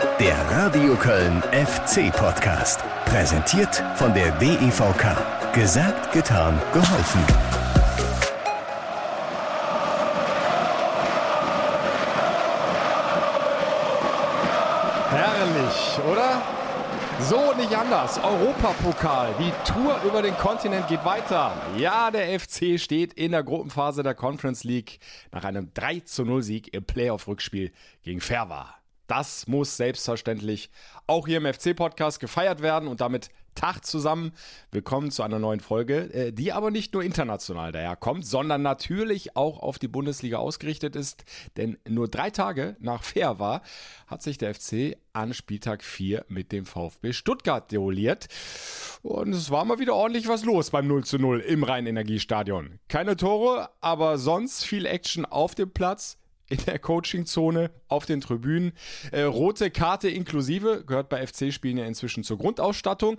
Der Radio Köln FC Podcast. Präsentiert von der DEVK. Gesagt, getan, geholfen. Herrlich, oder? So nicht anders. Europapokal. Die Tour über den Kontinent geht weiter. Ja, der FC steht in der Gruppenphase der Conference League nach einem 3 zu 0 Sieg im Playoff-Rückspiel gegen Ferva. Das muss selbstverständlich auch hier im FC-Podcast gefeiert werden und damit Tag zusammen. Willkommen zu einer neuen Folge, äh, die aber nicht nur international daherkommt, sondern natürlich auch auf die Bundesliga ausgerichtet ist. Denn nur drei Tage nach Fair war, hat sich der FC an Spieltag 4 mit dem VfB Stuttgart deoliert. Und es war mal wieder ordentlich was los beim 0 zu 0 im Rhein-Energiestadion. Keine Tore, aber sonst viel Action auf dem Platz in der Coachingzone, auf den Tribünen. Äh, rote Karte inklusive, gehört bei FC-Spielen ja inzwischen zur Grundausstattung.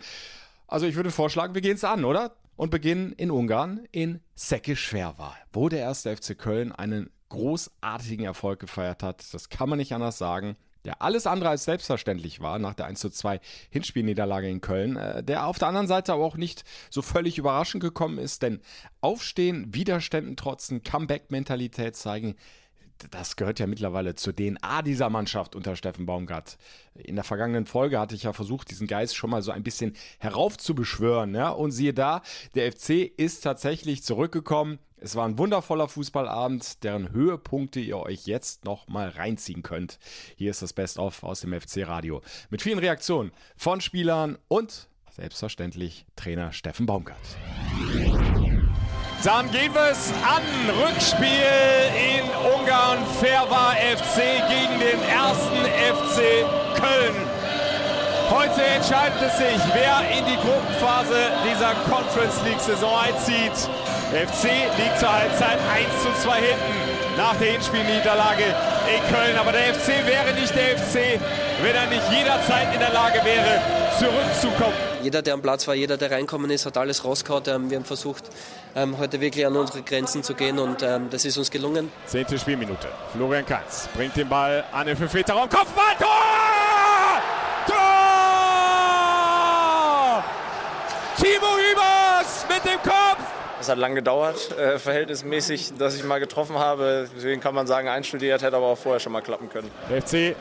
Also ich würde vorschlagen, wir gehen es an, oder? Und beginnen in Ungarn, in Säckischwerwa, wo der erste FC Köln einen großartigen Erfolg gefeiert hat. Das kann man nicht anders sagen. Der alles andere als selbstverständlich war nach der 1 zu 2 Hinspielniederlage in Köln, äh, der auf der anderen Seite aber auch nicht so völlig überraschend gekommen ist, denn Aufstehen, Widerständen trotzen, Comeback-Mentalität zeigen, das gehört ja mittlerweile zur DNA dieser Mannschaft unter Steffen Baumgart. In der vergangenen Folge hatte ich ja versucht, diesen Geist schon mal so ein bisschen heraufzubeschwören. Ja? Und siehe da, der FC ist tatsächlich zurückgekommen. Es war ein wundervoller Fußballabend, deren Höhepunkte ihr euch jetzt noch mal reinziehen könnt. Hier ist das Best-of aus dem FC-Radio. Mit vielen Reaktionen von Spielern und selbstverständlich Trainer Steffen Baumgart. Dann gehen wir es an. Rückspiel in Ungarn. Ferva FC gegen den ersten FC Köln. Heute entscheidet es sich, wer in die Gruppenphase dieser Conference League Saison einzieht. FC liegt zur Halbzeit 1 zu 2 hinten nach der Hinspielniederlage in Köln. Aber der FC wäre nicht der FC, wenn er nicht jederzeit in der Lage wäre, zurückzukommen jeder, der am Platz war, jeder, der reinkommen ist, hat alles rausgehauen. Ähm, wir haben versucht, ähm, heute wirklich an unsere Grenzen zu gehen und ähm, das ist uns gelungen. Zehnte Spielminute. Florian Kanz bringt den Ball an den 5 Meter Raum. Kopfball, Tor! Tor! Timo Hübers mit dem Kopf! Es hat lange gedauert, äh, verhältnismäßig, dass ich mal getroffen habe. Deswegen kann man sagen, einstudiert hätte aber auch vorher schon mal klappen können. Der FC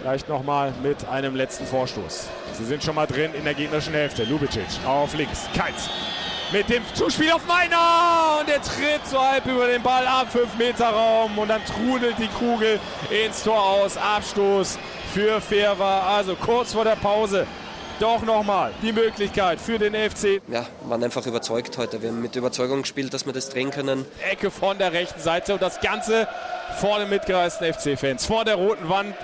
vielleicht nochmal mit einem letzten Vorstoß. Sie sind schon mal drin in der gegnerischen Hälfte. Lubicic auf links. Keins mit dem Zuspiel auf Meiner und der tritt so halb über den Ball ab, 5 Meter Raum und dann trudelt die Kugel ins Tor aus. Abstoß für Ferva, also kurz vor der Pause. Doch nochmal die Möglichkeit für den FC. Ja, waren einfach überzeugt heute. Wir haben mit Überzeugung gespielt, dass wir das drehen können. Ecke von der rechten Seite und das Ganze vor den mitgereisten FC-Fans. Vor der roten Wand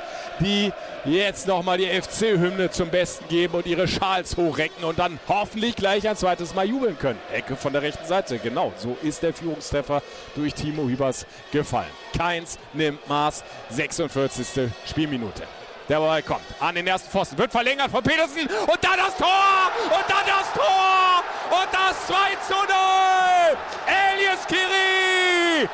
die jetzt nochmal die FC-Hymne zum Besten geben und ihre Schals hochrecken und dann hoffentlich gleich ein zweites Mal jubeln können. Ecke von der rechten Seite, genau, so ist der Führungstreffer durch Timo Hübers gefallen. Keins nimmt Maß, 46. Spielminute. Der Ball kommt an den ersten Pfosten, wird verlängert von Petersen und dann das Tor! Und dann das Tor! Und das 2 zu 0! Elias Kiri!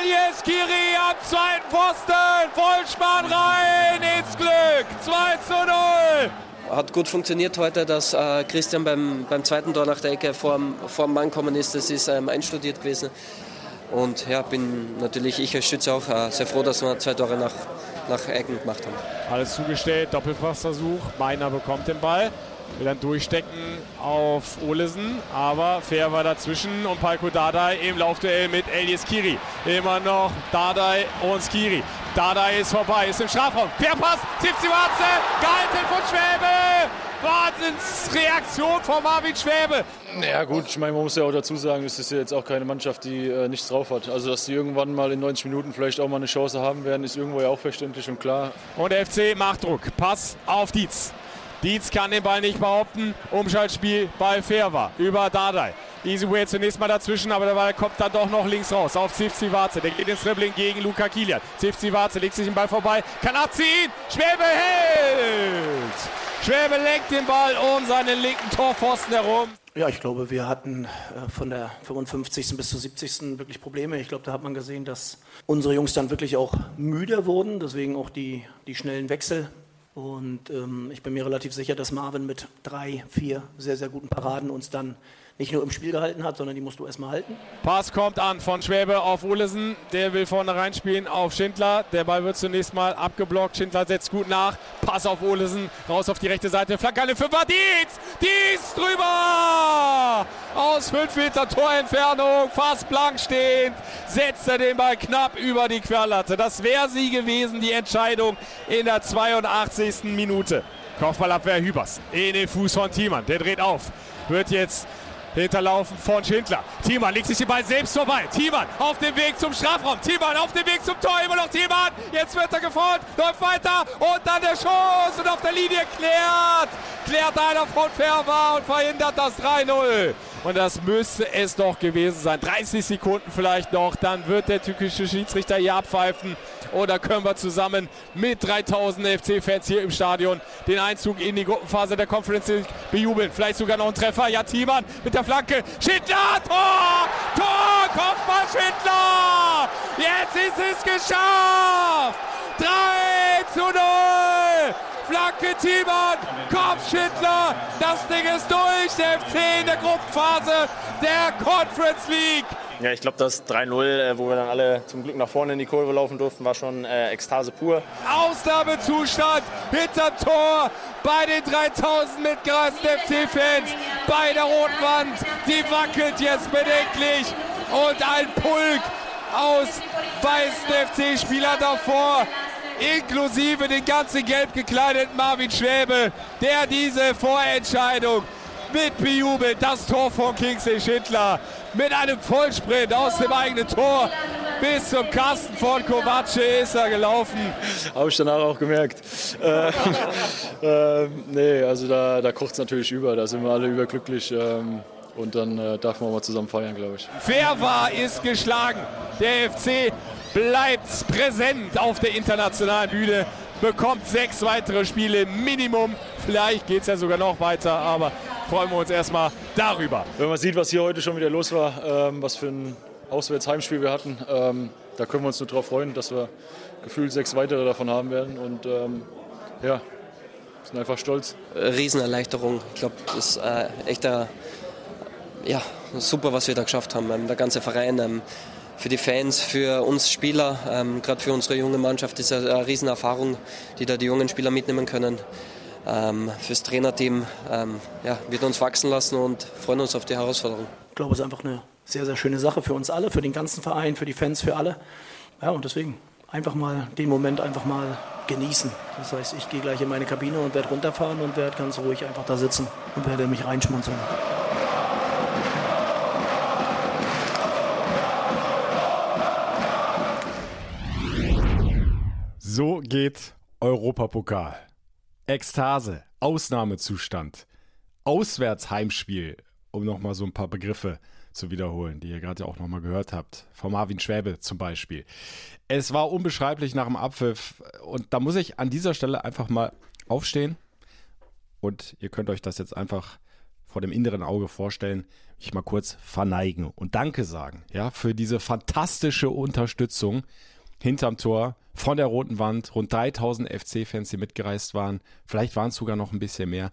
Elias Kiri am zweiten Posten. Vollspann rein ins Glück. 2 zu 0. Hat gut funktioniert heute, dass äh, Christian beim, beim zweiten Tor nach der Ecke vor dem Mann kommen ist. Das ist ähm, einstudiert gewesen. Und ja, bin natürlich ich als Schütze auch äh, sehr froh, dass wir zwei Tore nach, nach Ecken gemacht haben. Alles zugestellt, Doppelpassversuch. Meiner bekommt den Ball. Will dann durchstecken auf Olesen, aber fair war dazwischen und Palko Dardai im Laufduell mit Elias Kiri. Immer noch Dardai und Skiri. Dardai ist vorbei, ist im Strafraum. Querpass, Zipziwatze, gehalten von Schwäbe. Wahnsinnsreaktion von Marvin Schwäbe. Ja gut, ich meine, man muss ja auch dazu sagen, es ist ja jetzt auch keine Mannschaft, die äh, nichts drauf hat. Also dass sie irgendwann mal in 90 Minuten vielleicht auch mal eine Chance haben werden, ist irgendwo ja auch verständlich und klar. Und der FC macht Druck. Pass auf Dietz. Dietz kann den Ball nicht behaupten. Umschaltspiel bei Ferva über Dardai. Easyway zunächst mal dazwischen, aber der Ball kommt dann doch noch links raus auf Zivzivaze. Der geht ins Dribbling gegen Luca Kilian. Zivzivaze legt sich den Ball vorbei, kann abziehen. Schwäbe hält. Schwäbe lenkt den Ball um seinen linken Torpfosten herum. Ja, ich glaube, wir hatten äh, von der 55. bis zur 70. wirklich Probleme. Ich glaube, da hat man gesehen, dass unsere Jungs dann wirklich auch müde wurden, deswegen auch die, die schnellen Wechsel. Und ähm, ich bin mir relativ sicher, dass Marvin mit drei, vier sehr, sehr guten Paraden uns dann nicht nur im Spiel gehalten hat, sondern die musst du erstmal halten. Pass kommt an von Schwäbe auf Olesen. Der will vorne reinspielen auf Schindler. Der Ball wird zunächst mal abgeblockt. Schindler setzt gut nach. Pass auf Olesen. Raus auf die rechte Seite. Flanke eine Fünfer. Dietz! Dietz drüber! Aus 5 Meter Torentfernung. Fast blank stehend. Setzt er den Ball knapp über die Querlatte. Das wäre sie gewesen, die Entscheidung in der 82. Minute. Kopfballabwehr Hübers. In den Fuß von Thiemann. Der dreht auf. Wird jetzt Hinterlaufen von Schindler. Thiemann legt sich den Ball selbst vorbei. Thiemann auf dem Weg zum Strafraum. Thiemann auf dem Weg zum Tor. Immer noch Thiemann. Jetzt wird er gefolgt. Läuft weiter. Und dann der Schuss. Und auf der Linie klärt. Klärt einer von Ferber und verhindert das 3-0. Und das müsste es doch gewesen sein. 30 Sekunden vielleicht noch. Dann wird der türkische Schiedsrichter hier abpfeifen. Oder können wir zusammen mit 3000 FC-Fans hier im Stadion den Einzug in die Gruppenphase der Conference League bejubeln. Vielleicht sogar noch ein Treffer. Ja, Thiemann mit der Flanke. Schindler, Tor! Tor! Kopfball Schindler! Jetzt ist es geschafft! 3 zu 0! Flanke Thiemann, Kopf Schindler, das Ding ist durch, der FC in der Gruppenphase der Conference League. Ja, ich glaube, das 3-0, äh, wo wir dann alle zum Glück nach vorne in die Kurve laufen durften, war schon äh, Ekstase pur. Ausnahmezustand hinterm Tor bei den 3000 mitgereisten FC-Fans bei der roten Wand. Die wackelt jetzt bedenklich und ein Pulk aus weißen FC-Spielern davor inklusive den ganzen gelb gekleideten Marvin Schwäbe, der diese Vorentscheidung mit bejubelt. Das Tor von Kingsley Schindler mit einem Vollsprint aus dem eigenen Tor bis zum Kasten von Kovace ist er gelaufen. Habe ich danach auch gemerkt. Äh, äh, nee, also da, da kocht es natürlich über. Da sind wir alle überglücklich. Ähm, und dann äh, darf man mal zusammen feiern, glaube ich. Fair war, ist geschlagen. Der FC bleibt präsent auf der internationalen Bühne, bekommt sechs weitere Spiele Minimum. Vielleicht geht es ja sogar noch weiter, aber freuen wir uns erstmal darüber. Wenn man sieht, was hier heute schon wieder los war, ähm, was für ein Auswärtsheimspiel wir hatten, ähm, da können wir uns nur darauf freuen, dass wir gefühlt sechs weitere davon haben werden. Und ähm, ja, sind einfach stolz. Riesenerleichterung. Ich glaube, das ist äh, echt äh, ja, super, was wir da geschafft haben. Ähm, der ganze Verein. Für die Fans, für uns Spieler, ähm, gerade für unsere junge Mannschaft ist eine, eine Riesenerfahrung, die da die jungen Spieler mitnehmen können. Ähm, fürs Trainerteam ähm, ja, wird uns wachsen lassen und freuen uns auf die Herausforderung. Ich glaube, es ist einfach eine sehr, sehr schöne Sache für uns alle, für den ganzen Verein, für die Fans, für alle. Ja, und deswegen einfach mal den Moment einfach mal genießen. Das heißt, ich gehe gleich in meine Kabine und werde runterfahren und werde ganz ruhig einfach da sitzen und werde mich reinschmunzeln. So geht Europapokal. Ekstase, Ausnahmezustand, Auswärtsheimspiel, um nochmal so ein paar Begriffe zu wiederholen, die ihr gerade auch nochmal gehört habt. Von Marvin Schwäbe zum Beispiel. Es war unbeschreiblich nach dem Abpfiff und da muss ich an dieser Stelle einfach mal aufstehen und ihr könnt euch das jetzt einfach vor dem inneren Auge vorstellen, mich mal kurz verneigen und Danke sagen, ja, für diese fantastische Unterstützung hinterm Tor von der roten Wand. Rund 3000 FC-Fans, die mitgereist waren. Vielleicht waren es sogar noch ein bisschen mehr.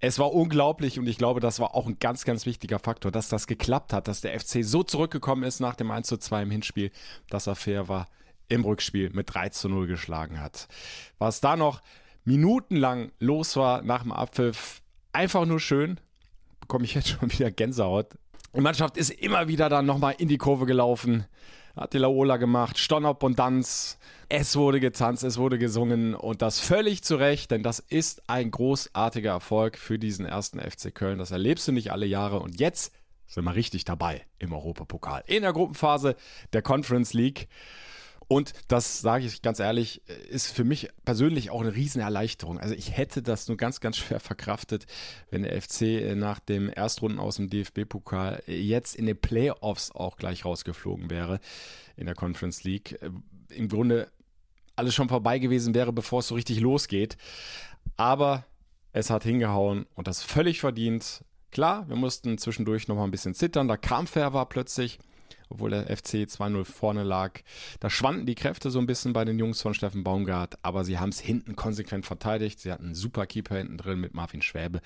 Es war unglaublich und ich glaube, das war auch ein ganz, ganz wichtiger Faktor, dass das geklappt hat, dass der FC so zurückgekommen ist nach dem 1 zu 2 im Hinspiel, dass er fair war, im Rückspiel mit 3 zu 0 geschlagen hat. Was da noch minutenlang los war nach dem Abpfiff, einfach nur schön. Bekomme ich jetzt schon wieder Gänsehaut. Die Mannschaft ist immer wieder dann nochmal in die Kurve gelaufen hat die Laola gemacht, Stonop und Danz. Es wurde getanzt, es wurde gesungen und das völlig zu Recht, denn das ist ein großartiger Erfolg für diesen ersten FC Köln. Das erlebst du nicht alle Jahre und jetzt sind wir richtig dabei im Europapokal. In der Gruppenphase der Conference League. Und das sage ich ganz ehrlich, ist für mich persönlich auch eine Riesenerleichterung. Also ich hätte das nur ganz, ganz schwer verkraftet, wenn der FC nach dem Erstrunden aus dem DFB-Pokal jetzt in den Playoffs auch gleich rausgeflogen wäre in der Conference League. Im Grunde alles schon vorbei gewesen wäre, bevor es so richtig losgeht. Aber es hat hingehauen und das völlig verdient. Klar, wir mussten zwischendurch noch mal ein bisschen zittern, da kam Ferber plötzlich obwohl der FC 2-0 vorne lag. Da schwanden die Kräfte so ein bisschen bei den Jungs von Steffen Baumgart, aber sie haben es hinten konsequent verteidigt. Sie hatten einen super Keeper hinten drin mit Marvin Schwäbe.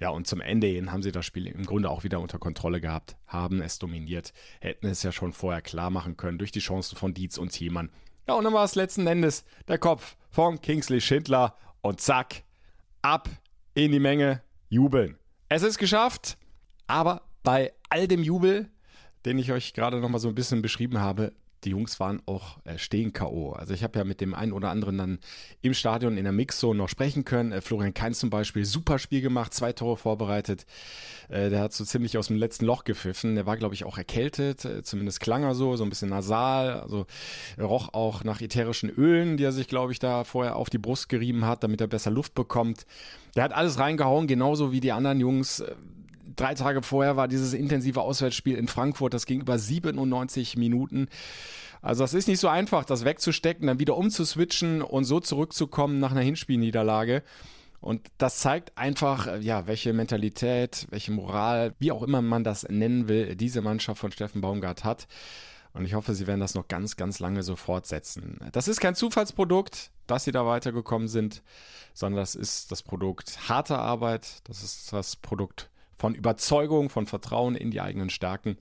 Ja, und zum Ende hin haben sie das Spiel im Grunde auch wieder unter Kontrolle gehabt, haben es dominiert, hätten es ja schon vorher klar machen können durch die Chancen von Dietz und Thiemann. Ja, und dann war es letzten Endes der Kopf von Kingsley Schindler und zack, ab in die Menge, jubeln. Es ist geschafft, aber bei all dem Jubel den ich euch gerade noch mal so ein bisschen beschrieben habe, die Jungs waren auch äh, stehen K.O. Also ich habe ja mit dem einen oder anderen dann im Stadion in der Mixzone noch sprechen können. Äh, Florian Kainz zum Beispiel, super Spiel gemacht, zwei Tore vorbereitet. Äh, der hat so ziemlich aus dem letzten Loch gepfiffen. Der war, glaube ich, auch erkältet, äh, zumindest klang er so, so ein bisschen nasal. Also roch auch nach ätherischen Ölen, die er sich, glaube ich, da vorher auf die Brust gerieben hat, damit er besser Luft bekommt. Der hat alles reingehauen, genauso wie die anderen Jungs äh, drei Tage vorher war dieses intensive Auswärtsspiel in Frankfurt, das ging über 97 Minuten. Also das ist nicht so einfach, das wegzustecken, dann wieder umzuswitchen und so zurückzukommen nach einer Hinspielniederlage. Und das zeigt einfach, ja, welche Mentalität, welche Moral, wie auch immer man das nennen will, diese Mannschaft von Steffen Baumgart hat. Und ich hoffe, sie werden das noch ganz, ganz lange so fortsetzen. Das ist kein Zufallsprodukt, dass sie da weitergekommen sind, sondern das ist das Produkt harter Arbeit, das ist das Produkt von Überzeugung, von Vertrauen in die eigenen Stärken.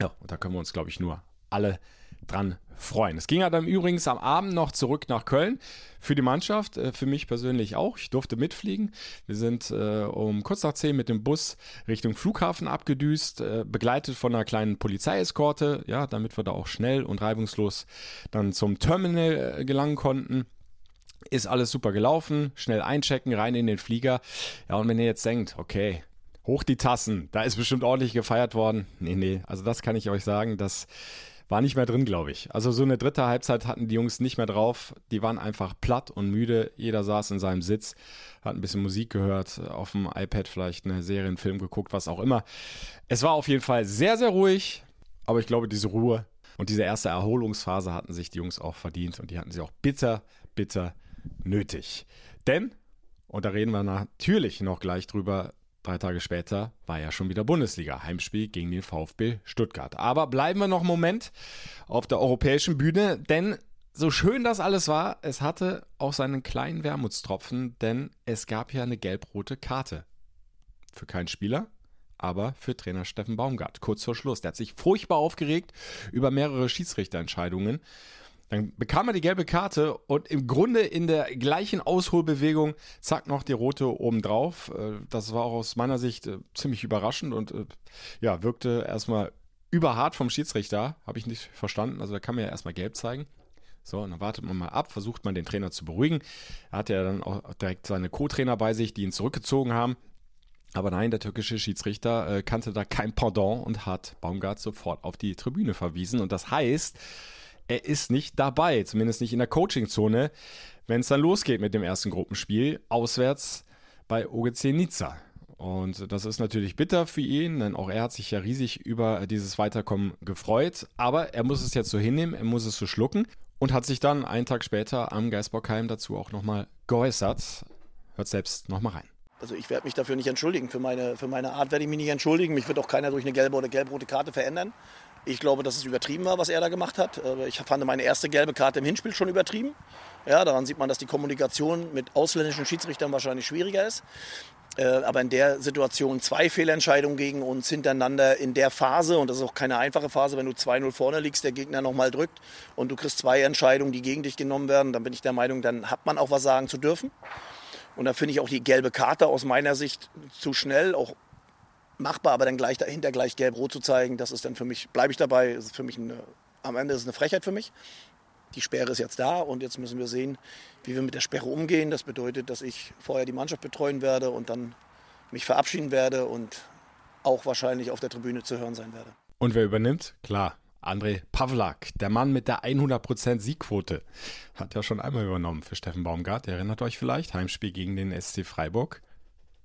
Ja, und da können wir uns, glaube ich, nur alle dran freuen. Es ging ja dann übrigens am Abend noch zurück nach Köln für die Mannschaft, äh, für mich persönlich auch. Ich durfte mitfliegen. Wir sind äh, um kurz nach zehn mit dem Bus Richtung Flughafen abgedüst, äh, begleitet von einer kleinen Polizeieskorte, ja, damit wir da auch schnell und reibungslos dann zum Terminal äh, gelangen konnten. Ist alles super gelaufen, schnell einchecken, rein in den Flieger. Ja, und wenn ihr jetzt denkt, okay, Hoch die Tassen. Da ist bestimmt ordentlich gefeiert worden. Nee, nee. Also das kann ich euch sagen. Das war nicht mehr drin, glaube ich. Also so eine dritte Halbzeit hatten die Jungs nicht mehr drauf. Die waren einfach platt und müde. Jeder saß in seinem Sitz, hat ein bisschen Musik gehört, auf dem iPad vielleicht eine Serie, einen Film geguckt, was auch immer. Es war auf jeden Fall sehr, sehr ruhig. Aber ich glaube, diese Ruhe und diese erste Erholungsphase hatten sich die Jungs auch verdient und die hatten sie auch bitter, bitter nötig. Denn, und da reden wir natürlich noch gleich drüber, Drei Tage später war ja schon wieder Bundesliga, Heimspiel gegen den VfB Stuttgart. Aber bleiben wir noch einen Moment auf der europäischen Bühne, denn so schön das alles war, es hatte auch seinen kleinen Wermutstropfen, denn es gab ja eine gelb-rote Karte. Für keinen Spieler, aber für Trainer Steffen Baumgart. Kurz vor Schluss. Der hat sich furchtbar aufgeregt über mehrere Schiedsrichterentscheidungen. Dann bekam er die gelbe Karte und im Grunde in der gleichen Ausholbewegung zack noch die rote obendrauf. Äh, das war auch aus meiner Sicht äh, ziemlich überraschend und äh, ja, wirkte erstmal überhart vom Schiedsrichter. Habe ich nicht verstanden. Also da kann man ja erstmal gelb zeigen. So, und dann wartet man mal ab, versucht man den Trainer zu beruhigen. Er hatte ja dann auch direkt seine Co-Trainer bei sich, die ihn zurückgezogen haben. Aber nein, der türkische Schiedsrichter äh, kannte da kein Pardon und hat Baumgart sofort auf die Tribüne verwiesen. Und das heißt, er ist nicht dabei, zumindest nicht in der Coachingzone, wenn es dann losgeht mit dem ersten Gruppenspiel auswärts bei OGC Nizza. Und das ist natürlich bitter für ihn, denn auch er hat sich ja riesig über dieses Weiterkommen gefreut. Aber er muss es jetzt so hinnehmen, er muss es so schlucken und hat sich dann einen Tag später am Geisbockheim dazu auch nochmal geäußert. Hört selbst nochmal rein. Also ich werde mich dafür nicht entschuldigen. Für meine, für meine Art werde ich mich nicht entschuldigen. Mich wird auch keiner durch eine gelbe oder gelb-rote Karte verändern. Ich glaube, dass es übertrieben war, was er da gemacht hat. Äh, ich fand meine erste gelbe Karte im Hinspiel schon übertrieben. Ja, daran sieht man, dass die Kommunikation mit ausländischen Schiedsrichtern wahrscheinlich schwieriger ist. Äh, aber in der Situation zwei Fehlentscheidungen gegen uns hintereinander in der Phase, und das ist auch keine einfache Phase, wenn du 2-0 vorne liegst, der Gegner nochmal drückt und du kriegst zwei Entscheidungen, die gegen dich genommen werden, dann bin ich der Meinung, dann hat man auch was sagen zu dürfen. Und da finde ich auch die gelbe Karte aus meiner Sicht zu schnell, auch machbar, aber dann gleich dahinter gleich gelb-rot zu zeigen, das ist dann für mich, bleibe ich dabei, ist für mich eine, am Ende ist es eine Frechheit für mich. Die Sperre ist jetzt da und jetzt müssen wir sehen, wie wir mit der Sperre umgehen. Das bedeutet, dass ich vorher die Mannschaft betreuen werde und dann mich verabschieden werde und auch wahrscheinlich auf der Tribüne zu hören sein werde. Und wer übernimmt? Klar, André Pavlak, der Mann mit der 100% Siegquote, hat ja schon einmal übernommen für Steffen Baumgart. Ihr erinnert euch vielleicht, Heimspiel gegen den SC Freiburg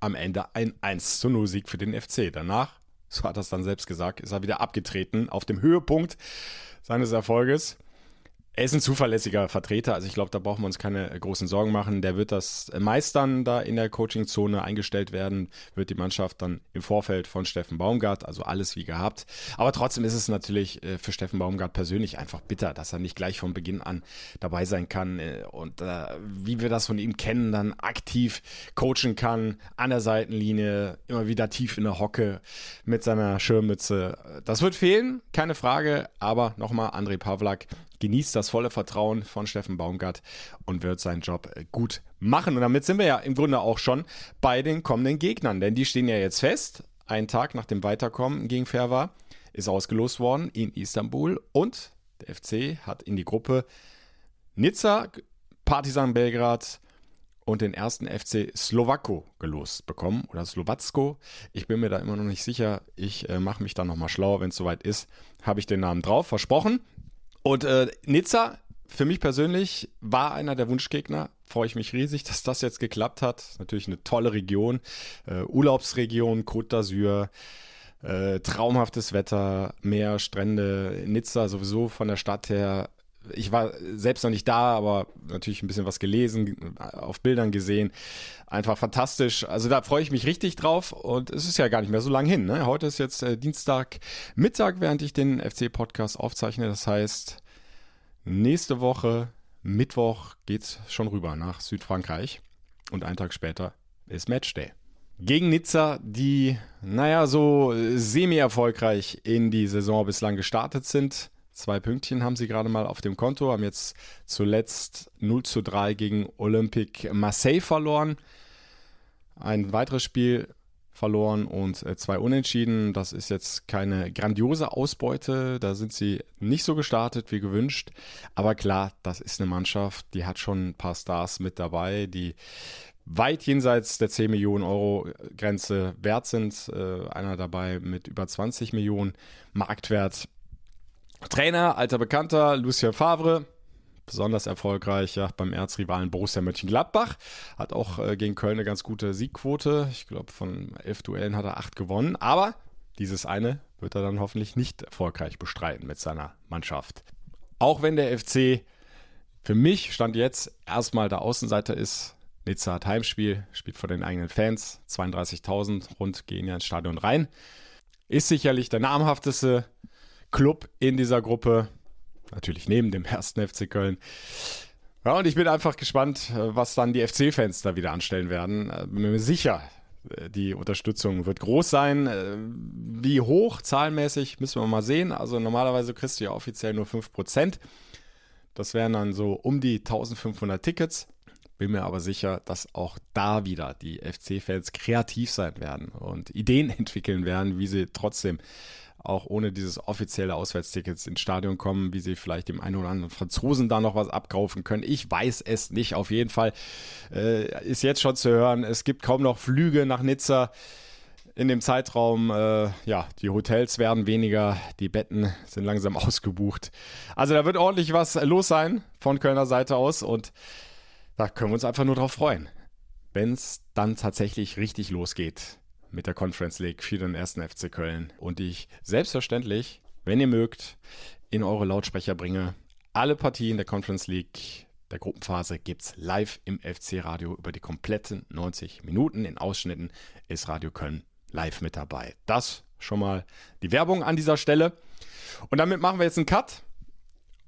am Ende ein 1 zu 0 Sieg für den FC. Danach, so hat er es dann selbst gesagt, ist er wieder abgetreten auf dem Höhepunkt seines Erfolges. Er ist ein zuverlässiger Vertreter, also ich glaube, da brauchen wir uns keine großen Sorgen machen. Der wird das meistern, da in der Coachingzone eingestellt werden, wird die Mannschaft dann im Vorfeld von Steffen Baumgart, also alles wie gehabt. Aber trotzdem ist es natürlich äh, für Steffen Baumgart persönlich einfach bitter, dass er nicht gleich von Beginn an dabei sein kann äh, und äh, wie wir das von ihm kennen, dann aktiv coachen kann, an der Seitenlinie, immer wieder tief in der Hocke mit seiner Schirmmütze. Das wird fehlen, keine Frage, aber nochmal André Pavlak genießt das volle Vertrauen von Steffen Baumgart und wird seinen Job äh, gut machen. Und damit sind wir ja im Grunde auch schon bei den kommenden Gegnern, denn die stehen ja jetzt fest. Einen Tag nach dem Weiterkommen gegen Ferva ist ausgelost worden in Istanbul und der FC hat in die Gruppe Nizza, Partizan Belgrad und den ersten FC Slowako gelost bekommen oder Slowacko. Ich bin mir da immer noch nicht sicher. Ich äh, mache mich da nochmal schlauer, wenn es soweit ist. Habe ich den Namen drauf, versprochen. Und äh, Nizza, für mich persönlich, war einer der Wunschgegner. Freue ich mich riesig, dass das jetzt geklappt hat. Natürlich eine tolle Region. Äh, Urlaubsregion, Côte d'Azur. Äh, traumhaftes Wetter, Meer, Strände, Nizza sowieso von der Stadt her. Ich war selbst noch nicht da, aber natürlich ein bisschen was gelesen, auf Bildern gesehen. Einfach fantastisch. Also da freue ich mich richtig drauf und es ist ja gar nicht mehr so lang hin. Ne? Heute ist jetzt äh, Dienstag Mittag, während ich den FC-Podcast aufzeichne. Das heißt, nächste Woche, Mittwoch, geht es schon rüber nach Südfrankreich und einen Tag später ist Matchday gegen Nizza, die, naja, so semi-erfolgreich in die Saison bislang gestartet sind. Zwei Pünktchen haben sie gerade mal auf dem Konto, haben jetzt zuletzt 0 zu 3 gegen Olympique Marseille verloren. Ein weiteres Spiel verloren und äh, zwei Unentschieden. Das ist jetzt keine grandiose Ausbeute. Da sind sie nicht so gestartet wie gewünscht. Aber klar, das ist eine Mannschaft, die hat schon ein paar Stars mit dabei, die weit jenseits der 10 Millionen Euro Grenze wert sind. Äh, einer dabei mit über 20 Millionen Marktwert. Trainer, alter Bekannter, Lucien Favre, besonders erfolgreich ja, beim Erzrivalen Borussia Mönchengladbach. Hat auch äh, gegen Köln eine ganz gute Siegquote. Ich glaube, von elf Duellen hat er acht gewonnen. Aber dieses eine wird er dann hoffentlich nicht erfolgreich bestreiten mit seiner Mannschaft. Auch wenn der FC für mich Stand jetzt erstmal der Außenseiter ist, Nizza hat Heimspiel, spielt vor den eigenen Fans. 32.000 rund gehen ja ins Stadion rein. Ist sicherlich der namhafteste Club in dieser Gruppe. Natürlich neben dem ersten FC Köln. Ja, und ich bin einfach gespannt, was dann die FC-Fans da wieder anstellen werden. Äh, bin mir sicher, äh, die Unterstützung wird groß sein. Äh, wie hoch zahlenmäßig müssen wir mal sehen. Also normalerweise kriegst du ja offiziell nur 5%. Das wären dann so um die 1500 Tickets. Bin mir aber sicher, dass auch da wieder die FC-Fans kreativ sein werden und Ideen entwickeln werden, wie sie trotzdem auch ohne dieses offizielle Auswärtstickets ins Stadion kommen, wie sie vielleicht dem einen oder anderen Franzosen da noch was abkaufen können. Ich weiß es nicht. Auf jeden Fall äh, ist jetzt schon zu hören, es gibt kaum noch Flüge nach Nizza in dem Zeitraum, äh, ja, die Hotels werden weniger, die Betten sind langsam ausgebucht. Also da wird ordentlich was los sein von Kölner Seite aus und da können wir uns einfach nur drauf freuen, wenn es dann tatsächlich richtig losgeht mit der Conference League für den ersten FC Köln und ich selbstverständlich, wenn ihr mögt, in eure Lautsprecher bringe. Alle Partien der Conference League der Gruppenphase gibt es live im FC-Radio über die kompletten 90 Minuten. In Ausschnitten ist Radio Köln live mit dabei. Das schon mal die Werbung an dieser Stelle. Und damit machen wir jetzt einen Cut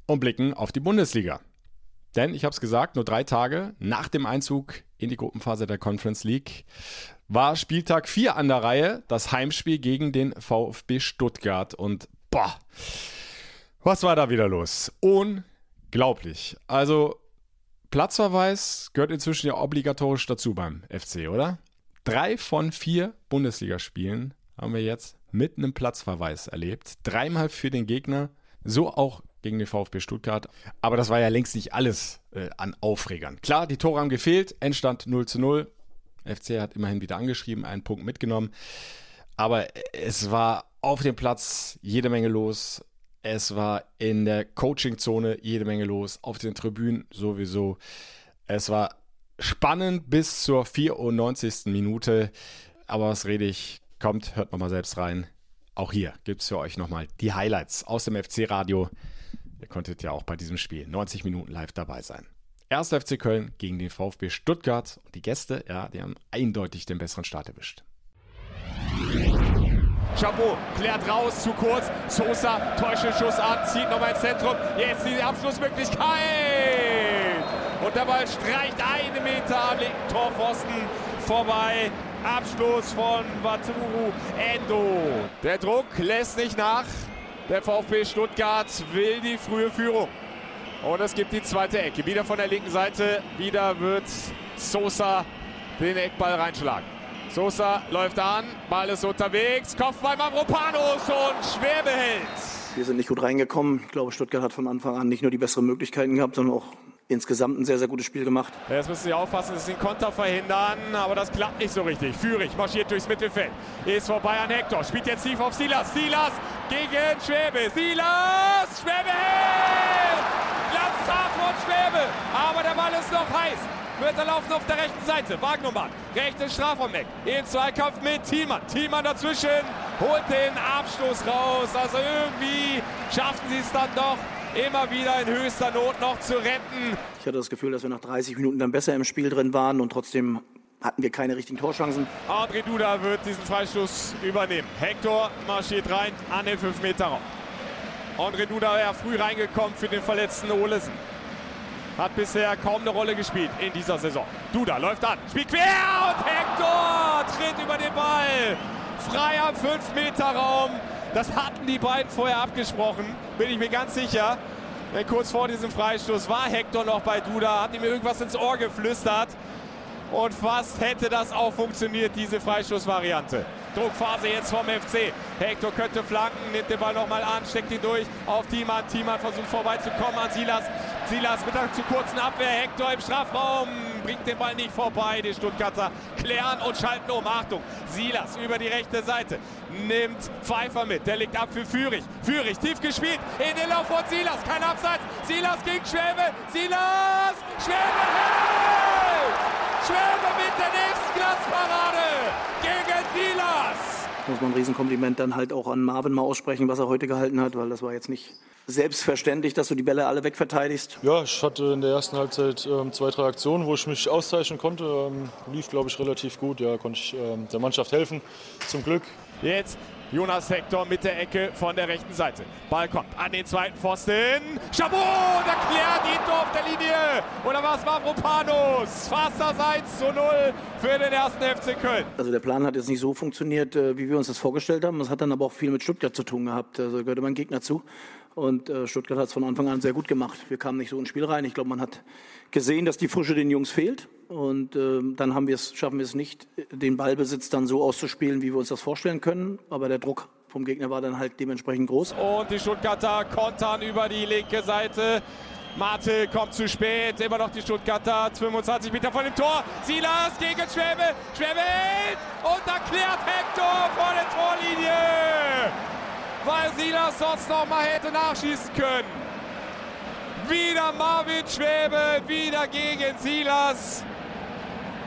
und blicken auf die Bundesliga. Denn ich habe es gesagt, nur drei Tage nach dem Einzug in die Gruppenphase der Conference League war Spieltag 4 an der Reihe, das Heimspiel gegen den VfB Stuttgart. Und boah, was war da wieder los? Unglaublich. Also, Platzverweis gehört inzwischen ja obligatorisch dazu beim FC, oder? Drei von vier Bundesligaspielen haben wir jetzt mit einem Platzverweis erlebt. Dreimal für den Gegner, so auch gegen den VfB Stuttgart. Aber das war ja längst nicht alles äh, an Aufregern. Klar, die Tore haben gefehlt, Endstand 0 zu 0. FC hat immerhin wieder angeschrieben, einen Punkt mitgenommen. Aber es war auf dem Platz jede Menge los. Es war in der Coachingzone jede Menge los. Auf den Tribünen sowieso. Es war spannend bis zur 94. Minute. Aber was rede ich? Kommt, hört nochmal selbst rein. Auch hier gibt es für euch nochmal die Highlights aus dem FC-Radio Ihr konntet ja auch bei diesem Spiel 90 Minuten live dabei sein. 1. FC Köln gegen den VfB Stuttgart. Und die Gäste, ja, die haben eindeutig den besseren Start erwischt. Chabot klärt raus, zu kurz. Sosa, Täuschelschuss an, zieht nochmal ins Zentrum. Jetzt die Abschlussmöglichkeit. Und der Ball streicht eine Meter am linken Torpfosten vorbei. Abschluss von Waturu Endo. Der Druck lässt nicht nach. Der VfB Stuttgart will die frühe Führung. Und es gibt die zweite Ecke. Wieder von der linken Seite. Wieder wird Sosa den Eckball reinschlagen. Sosa läuft an, Ball ist unterwegs, Kopfball Mavropanos und Schwer behält. Wir sind nicht gut reingekommen. Ich glaube, Stuttgart hat von Anfang an nicht nur die besseren Möglichkeiten gehabt, sondern auch insgesamt ein sehr, sehr gutes Spiel gemacht. Jetzt müssen Sie aufpassen, dass Sie den Konter verhindern, aber das klappt nicht so richtig. Führig marschiert durchs Mittelfeld, ist vorbei an Hector, spielt jetzt tief auf Silas. Silas gegen Schwäbe. Silas, Schwäbe! Platz von Schwäbe, aber der Ball ist noch heiß wird laufen auf der rechten Seite. Wagnumann, rechtes Strafraum weg. Im Zweikampf mit Thiemann. Thiemann dazwischen, holt den Abschluss raus. Also irgendwie schaffen sie es dann doch, immer wieder in höchster Not noch zu retten. Ich hatte das Gefühl, dass wir nach 30 Minuten dann besser im Spiel drin waren und trotzdem hatten wir keine richtigen Torchancen. André Duda wird diesen Freistoß übernehmen. Hector marschiert rein an den 5-Meter-Raum. André Duda ja früh reingekommen für den verletzten Olesen. Hat bisher kaum eine Rolle gespielt in dieser Saison. Duda läuft an, spielt quer und Hector tritt über den Ball. Frei am 5-Meter-Raum. Das hatten die beiden vorher abgesprochen, bin ich mir ganz sicher. Denn kurz vor diesem Freistoß war Hector noch bei Duda, hat ihm irgendwas ins Ohr geflüstert. Und fast hätte das auch funktioniert, diese Freistoßvariante. Druckphase jetzt vom FC. Hector könnte flanken, nimmt den Ball nochmal an, steckt ihn durch auf Thiemann. Thiemann versucht vorbeizukommen an Silas. Silas mit einer zu kurzen Abwehr. Hector im Strafraum bringt den Ball nicht vorbei. Die Stuttgarter klären und schalten um. Achtung, Silas über die rechte Seite. Nimmt Pfeiffer mit. Der liegt ab für Führig. Führig tief gespielt. In den Lauf von Silas. Kein Abseits. Silas gegen Schwäbe. Silas. Schwäbe. Schwäbe mit der nächsten Silas. Muss man ein Riesenkompliment dann halt auch an Marvin mal aussprechen, was er heute gehalten hat, weil das war jetzt nicht selbstverständlich, dass du die Bälle alle wegverteidigst? Ja, ich hatte in der ersten Halbzeit ähm, zwei, drei Aktionen, wo ich mich auszeichnen konnte. Ähm, lief, glaube ich, relativ gut. Ja, konnte ich ähm, der Mannschaft helfen, zum Glück. Jetzt Jonas Hector mit der Ecke von der rechten Seite. Ball kommt an den zweiten Pfosten. Chabot, der klärt ihn auf der Linie. Oder war es Mavropanos? Fast das 1 zu 0 für den ersten FC Köln. Also der Plan hat jetzt nicht so funktioniert, äh, wie wir uns das vorgestellt haben. Es hat dann aber auch viel mit Stuttgart zu tun gehabt. Also gehörte mein Gegner zu. Und äh, Stuttgart hat es von Anfang an sehr gut gemacht. Wir kamen nicht so ins Spiel rein. Ich glaube, man hat gesehen, dass die Frische den Jungs fehlt. Und äh, dann haben schaffen wir es nicht, den Ballbesitz dann so auszuspielen, wie wir uns das vorstellen können. Aber der Druck vom Gegner war dann halt dementsprechend groß. Und die Stuttgarter kontern über die linke Seite. Marte kommt zu spät, immer noch die Stuttgarter, 25 Meter von dem Tor. Silas gegen Schwäbe, Schwäbe und da klärt Hector vor der Torlinie weil Silas sonst noch mal hätte nachschießen können. Wieder Marvin Schwäbe, wieder gegen Silas.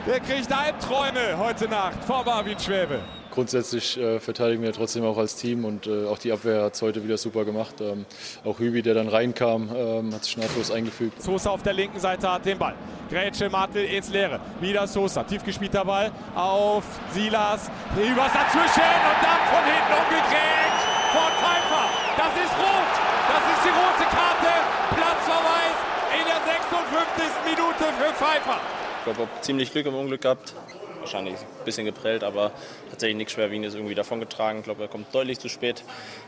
Der kriegt Albträume heute Nacht vor Marvin Schwäbe. Grundsätzlich äh, verteidigen wir trotzdem auch als Team und äh, auch die Abwehr hat es heute wieder super gemacht. Ähm, auch Hübi, der dann reinkam, ähm, hat sich nahtlos eingefügt. Sosa auf der linken Seite hat den Ball. Grätsche Martel ins Leere. Wieder Sosa. Tief gespielter Ball auf Silas. Übers dazwischen und dann von hinten umgekriegt von Pfeiffer. Das ist rot. Das ist die rote Karte. Platzverweis in der 56. Minute für Pfeiffer. Ich glaube, ziemlich Glück im Unglück gehabt. Wahrscheinlich ein bisschen geprellt, aber tatsächlich nichts Schwerwiegendes irgendwie davongetragen. Ich glaube, er kommt deutlich zu spät.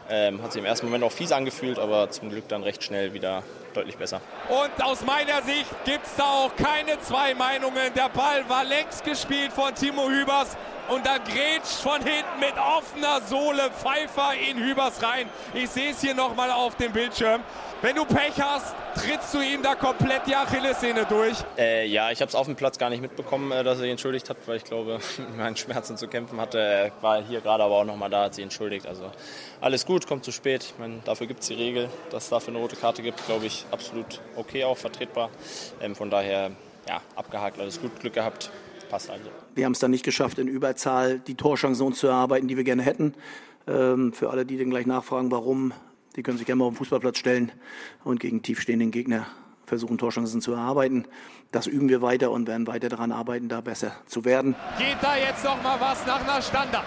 Ähm, hat sich im ersten Moment auch fies angefühlt, aber zum Glück dann recht schnell wieder deutlich besser. Und aus meiner Sicht gibt es da auch keine zwei Meinungen. Der Ball war längst gespielt von Timo Hübers und dann grätscht von hinten mit offener Sohle Pfeiffer in Hübers rein. Ich sehe es hier nochmal auf dem Bildschirm. Wenn du Pech hast, trittst du ihm da komplett die Achillessehne durch? Äh, ja, ich habe es auf dem Platz gar nicht mitbekommen, äh, dass er sich entschuldigt hat, weil ich glaube, mit meinen Schmerzen zu kämpfen hatte. Er war hier gerade aber auch nochmal da, hat sich entschuldigt. Also alles gut, kommt zu spät. Ich meine, dafür gibt es die Regel, dass es dafür eine rote Karte gibt, glaube ich, absolut okay, auch vertretbar. Ähm, von daher, ja, abgehakt, alles gut, Glück gehabt passt also. Wir haben es dann nicht geschafft, in Überzahl die Torchancen zu erarbeiten, die wir gerne hätten. Ähm, für alle, die dann gleich nachfragen, warum Die können sich gerne mal auf den Fußballplatz stellen und gegen tiefstehenden Gegner versuchen, Torchancen zu erarbeiten. Das üben wir weiter und werden weiter daran arbeiten, da besser zu werden. Geht da jetzt noch mal was nach einer Standard?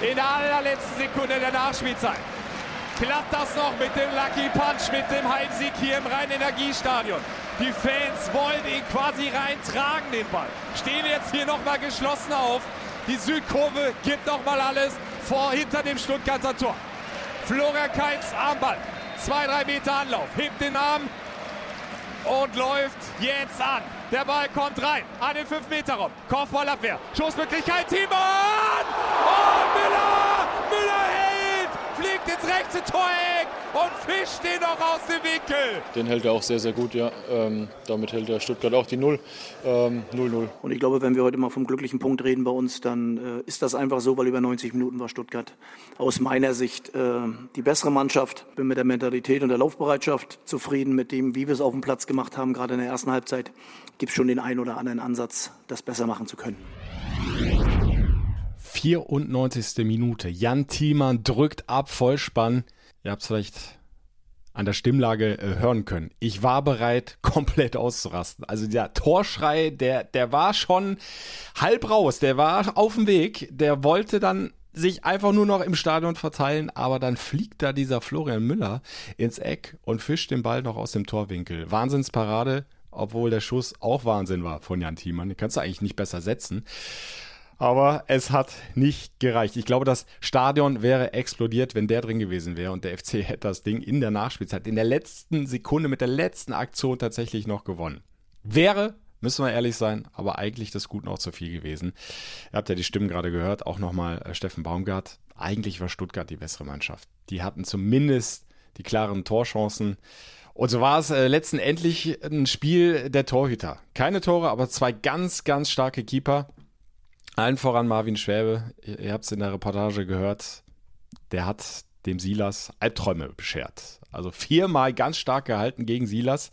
In der allerletzten Sekunde der Nachspielzeit. Klappt das noch mit dem Lucky Punch, mit dem Heimsieg hier im Rhein-Energiestadion? Die Fans wollen ihn quasi reintragen, den Ball. Stehen jetzt hier noch mal geschlossen auf. Die Südkurve gibt noch mal alles vor hinter dem Stuttgarter Tor. Florian Kainz Armball. Zwei, drei Meter Anlauf. Hebt den Arm und läuft jetzt an. Der Ball kommt rein an den 5-Meter-Raum. Kopfballabwehr. Schussmöglichkeit. Timon! Und Müller! Müller! Fliegt ins rechte Toreck und fischt den noch aus dem Winkel. Den hält er auch sehr, sehr gut, ja. Ähm, damit hält der Stuttgart auch die 0. 0-0. Ähm, und ich glaube, wenn wir heute mal vom glücklichen Punkt reden bei uns, dann äh, ist das einfach so, weil über 90 Minuten war Stuttgart aus meiner Sicht äh, die bessere Mannschaft. Bin mit der Mentalität und der Laufbereitschaft zufrieden mit dem, wie wir es auf dem Platz gemacht haben, gerade in der ersten Halbzeit. Gibt es schon den einen oder anderen Ansatz, das besser machen zu können. 94. Minute. Jan Thiemann drückt ab, Vollspann. Ihr habt es vielleicht an der Stimmlage äh, hören können. Ich war bereit, komplett auszurasten. Also der Torschrei, der, der war schon halb raus. Der war auf dem Weg. Der wollte dann sich einfach nur noch im Stadion verteilen, aber dann fliegt da dieser Florian Müller ins Eck und fischt den Ball noch aus dem Torwinkel. Wahnsinnsparade, obwohl der Schuss auch Wahnsinn war von Jan Thiemann. Den kannst du eigentlich nicht besser setzen. Aber es hat nicht gereicht. Ich glaube, das Stadion wäre explodiert, wenn der drin gewesen wäre und der FC hätte das Ding in der Nachspielzeit in der letzten Sekunde mit der letzten Aktion tatsächlich noch gewonnen. Wäre, müssen wir ehrlich sein, aber eigentlich das Gut noch zu viel gewesen. Ihr habt ja die Stimmen gerade gehört, auch nochmal äh, Steffen Baumgart. Eigentlich war Stuttgart die bessere Mannschaft. Die hatten zumindest die klaren Torchancen. Und so war es äh, letztendlich ein Spiel der Torhüter. Keine Tore, aber zwei ganz, ganz starke Keeper. Allen voran Marvin Schwäbe, ihr, habt es in der Reportage gehört, der hat dem Silas Albträume beschert. Also viermal ganz stark gehalten gegen Silas,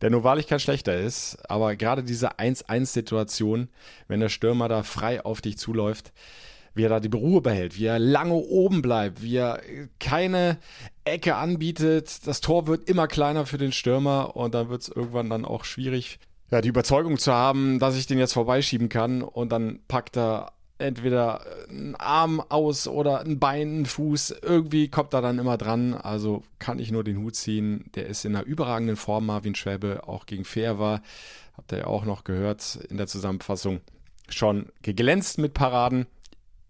der nur wahrlich kein schlechter ist. Aber gerade diese 1-1-Situation, wenn der Stürmer da frei auf dich zuläuft, wie er da die Ruhe behält, wie er lange oben bleibt, wie er keine Ecke anbietet. Das Tor wird immer kleiner für den Stürmer und dann wird es irgendwann dann auch schwierig ja, die Überzeugung zu haben, dass ich den jetzt vorbeischieben kann und dann packt er entweder einen Arm aus oder ein Bein, einen Fuß. Irgendwie kommt er dann immer dran. Also kann ich nur den Hut ziehen. Der ist in einer überragenden Form, Marvin Schwäbe, auch gegen Fair war. Habt ihr ja auch noch gehört in der Zusammenfassung. Schon geglänzt mit Paraden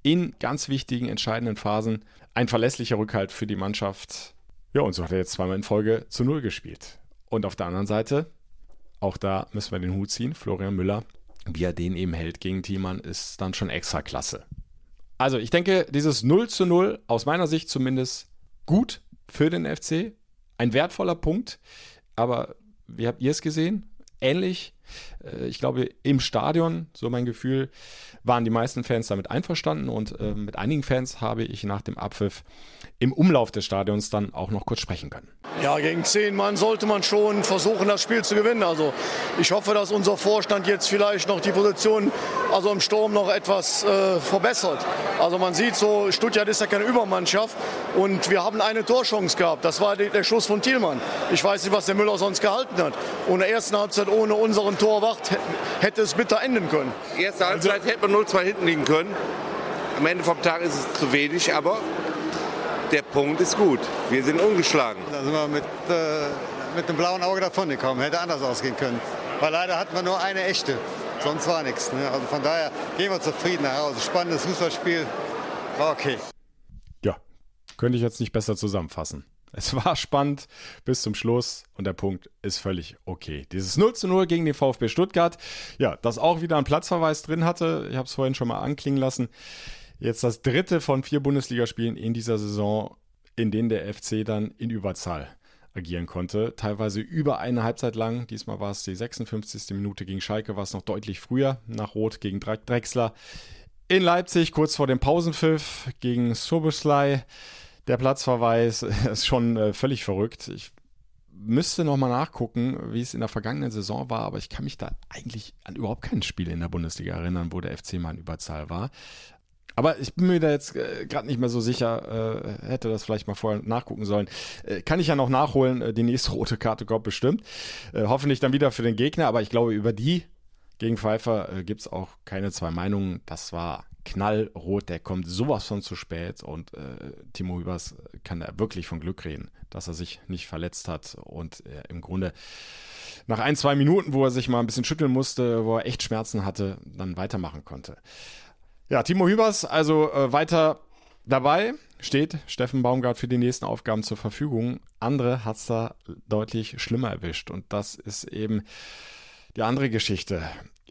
in ganz wichtigen, entscheidenden Phasen. Ein verlässlicher Rückhalt für die Mannschaft. Ja, und so hat er jetzt zweimal in Folge zu Null gespielt. Und auf der anderen Seite auch da müssen wir den Hut ziehen. Florian Müller, wie er den eben hält gegen Thiemann, ist dann schon extra klasse. Also ich denke, dieses 0 zu 0, aus meiner Sicht zumindest gut für den FC. Ein wertvoller Punkt. Aber wie habt ihr es gesehen? Ähnlich. Äh, ich glaube, im Stadion, so mein Gefühl, waren die meisten Fans damit einverstanden und äh, mit einigen Fans habe ich nach dem Abpfiff im Umlauf des Stadions dann auch noch kurz sprechen können. Ja, gegen zehn Mann sollte man schon versuchen, das Spiel zu gewinnen. Also ich hoffe, dass unser Vorstand jetzt vielleicht noch die Position also im Sturm noch etwas äh, verbessert. Also man sieht so, Stuttgart ist ja keine Übermannschaft und wir haben eine Torchance gehabt. Das war der Schuss von Thielmann. Ich weiß nicht, was der Müller sonst gehalten hat. Und der ersten Halbzeit ohne unseren Torwart hätte es bitter enden können. Erste Halbzeit hätte man 0-2 hinten liegen können. Am Ende vom Tag ist es zu wenig, aber der Punkt ist gut. Wir sind ungeschlagen. Da sind wir mit, äh, mit einem blauen Auge davon gekommen. Hätte anders ausgehen können. Weil leider hatten wir nur eine echte. Sonst war nichts. Ne? Also von daher gehen wir zufrieden nach Hause. Spannendes Fußballspiel. War okay. Ja, könnte ich jetzt nicht besser zusammenfassen. Es war spannend bis zum Schluss und der Punkt ist völlig okay. Dieses 0 zu 0 gegen den VfB Stuttgart, ja, das auch wieder einen Platzverweis drin hatte. Ich habe es vorhin schon mal anklingen lassen. Jetzt das dritte von vier Bundesligaspielen in dieser Saison, in denen der FC dann in Überzahl agieren konnte. Teilweise über eine Halbzeit lang. Diesmal war es die 56. Minute gegen Schalke, war es noch deutlich früher nach Rot gegen Drexler. In Leipzig kurz vor dem Pausenpfiff gegen Soboslai. Der Platzverweis ist schon äh, völlig verrückt. Ich müsste noch mal nachgucken, wie es in der vergangenen Saison war, aber ich kann mich da eigentlich an überhaupt kein Spiel in der Bundesliga erinnern, wo der FC mal in Überzahl war. Aber ich bin mir da jetzt äh, gerade nicht mehr so sicher, äh, hätte das vielleicht mal vorher nachgucken sollen. Kann ich ja noch nachholen, die nächste rote Karte kommt bestimmt. Hoffentlich dann wieder für den Gegner, aber ich glaube, über die gegen Pfeiffer gibt es auch keine zwei Meinungen. Das war knallrot, der kommt sowas von zu spät und äh, Timo Hübers kann da wirklich von Glück reden, dass er sich nicht verletzt hat und äh, im Grunde nach ein, zwei Minuten, wo er sich mal ein bisschen schütteln musste, wo er echt Schmerzen hatte, dann weitermachen konnte. Ja, Timo Hübers also äh, weiter dabei. Steht Steffen Baumgart für die nächsten Aufgaben zur Verfügung. Andere hat es da deutlich schlimmer erwischt. Und das ist eben die andere Geschichte.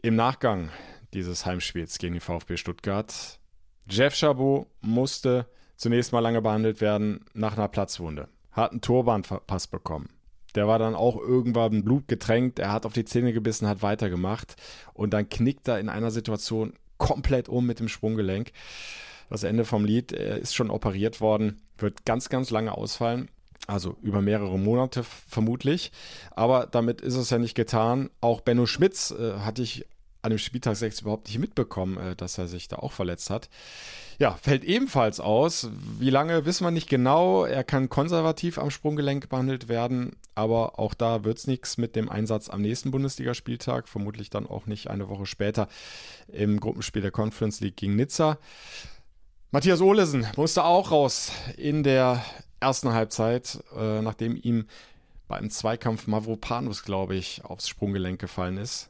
Im Nachgang dieses Heimspiels gegen die VfB Stuttgart. Jeff Chabot musste zunächst mal lange behandelt werden nach einer Platzwunde. Hat einen Turban verpasst bekommen. Der war dann auch irgendwann blutgetränkt. Er hat auf die Zähne gebissen, hat weitergemacht. Und dann knickt er in einer Situation komplett um mit dem Sprunggelenk. Das Ende vom Lied, ist schon operiert worden, wird ganz, ganz lange ausfallen. Also über mehrere Monate vermutlich. Aber damit ist es ja nicht getan. Auch Benno Schmitz äh, hatte ich an dem Spieltag 6 überhaupt nicht mitbekommen, äh, dass er sich da auch verletzt hat. Ja, fällt ebenfalls aus. Wie lange wissen wir nicht genau. Er kann konservativ am Sprunggelenk behandelt werden, aber auch da wird es nichts mit dem Einsatz am nächsten Bundesligaspieltag. Vermutlich dann auch nicht eine Woche später im Gruppenspiel der Conference League gegen Nizza. Matthias Olesen musste auch raus in der ersten Halbzeit, äh, nachdem ihm beim Zweikampf Mavropanos, glaube ich, aufs Sprunggelenk gefallen ist.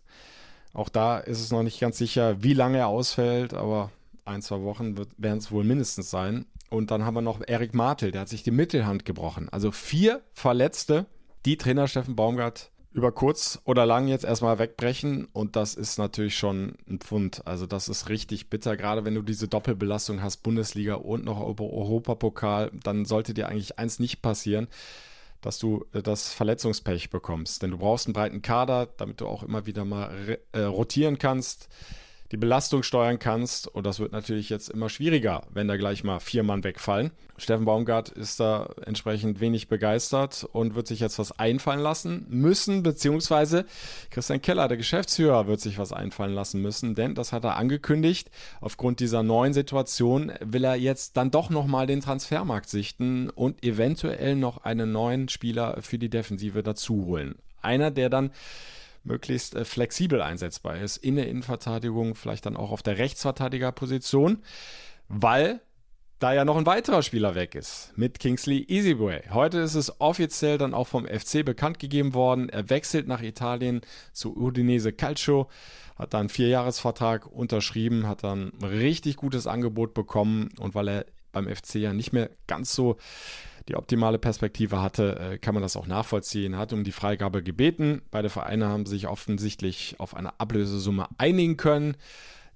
Auch da ist es noch nicht ganz sicher, wie lange er ausfällt, aber ein, zwei Wochen werden es wohl mindestens sein. Und dann haben wir noch Erik Martel, der hat sich die Mittelhand gebrochen. Also vier Verletzte, die Trainer Steffen Baumgart über kurz oder lang jetzt erstmal wegbrechen. Und das ist natürlich schon ein Pfund. Also das ist richtig bitter. Gerade wenn du diese Doppelbelastung hast, Bundesliga und noch Europapokal, dann sollte dir eigentlich eins nicht passieren dass du äh, das Verletzungspech bekommst. Denn du brauchst einen breiten Kader, damit du auch immer wieder mal äh, rotieren kannst die Belastung steuern kannst. Und das wird natürlich jetzt immer schwieriger, wenn da gleich mal vier Mann wegfallen. Steffen Baumgart ist da entsprechend wenig begeistert und wird sich jetzt was einfallen lassen müssen, beziehungsweise Christian Keller, der Geschäftsführer, wird sich was einfallen lassen müssen, denn das hat er angekündigt. Aufgrund dieser neuen Situation will er jetzt dann doch nochmal den Transfermarkt sichten und eventuell noch einen neuen Spieler für die Defensive dazu holen. Einer, der dann möglichst äh, flexibel einsetzbar ist in der Innenverteidigung, vielleicht dann auch auf der Rechtsverteidigerposition, weil da ja noch ein weiterer Spieler weg ist mit Kingsley Easyway. Heute ist es offiziell dann auch vom FC bekannt gegeben worden. Er wechselt nach Italien zu Udinese Calcio, hat dann einen Vierjahresvertrag unterschrieben, hat dann ein richtig gutes Angebot bekommen und weil er beim FC ja nicht mehr ganz so die optimale Perspektive hatte, äh, kann man das auch nachvollziehen. Hat um die Freigabe gebeten. Beide Vereine haben sich offensichtlich auf eine Ablösesumme einigen können,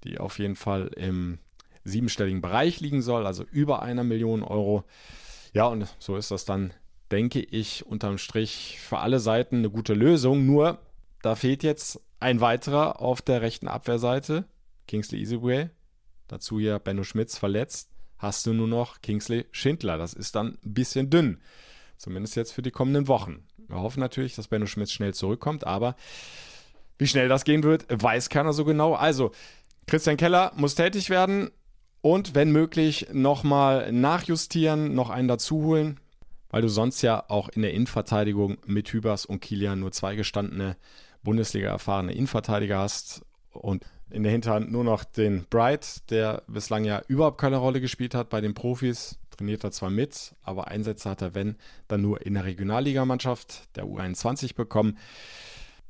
die auf jeden Fall im siebenstelligen Bereich liegen soll, also über einer Million Euro. Ja, und so ist das dann, denke ich, unterm Strich für alle Seiten eine gute Lösung. Nur, da fehlt jetzt ein weiterer auf der rechten Abwehrseite, Kingsley Easyway. Dazu hier Benno Schmitz verletzt hast du nur noch Kingsley Schindler. Das ist dann ein bisschen dünn. Zumindest jetzt für die kommenden Wochen. Wir hoffen natürlich, dass Benno Schmitz schnell zurückkommt, aber wie schnell das gehen wird, weiß keiner so genau. Also, Christian Keller muss tätig werden und wenn möglich nochmal nachjustieren, noch einen dazuholen, weil du sonst ja auch in der Innenverteidigung mit Hübers und Kilian nur zwei gestandene Bundesliga erfahrene Innenverteidiger hast und in der Hinterhand nur noch den Bright, der bislang ja überhaupt keine Rolle gespielt hat bei den Profis. Trainiert er zwar mit, aber Einsätze hat er, wenn, dann nur in der Regionalligamannschaft der U21 bekommen.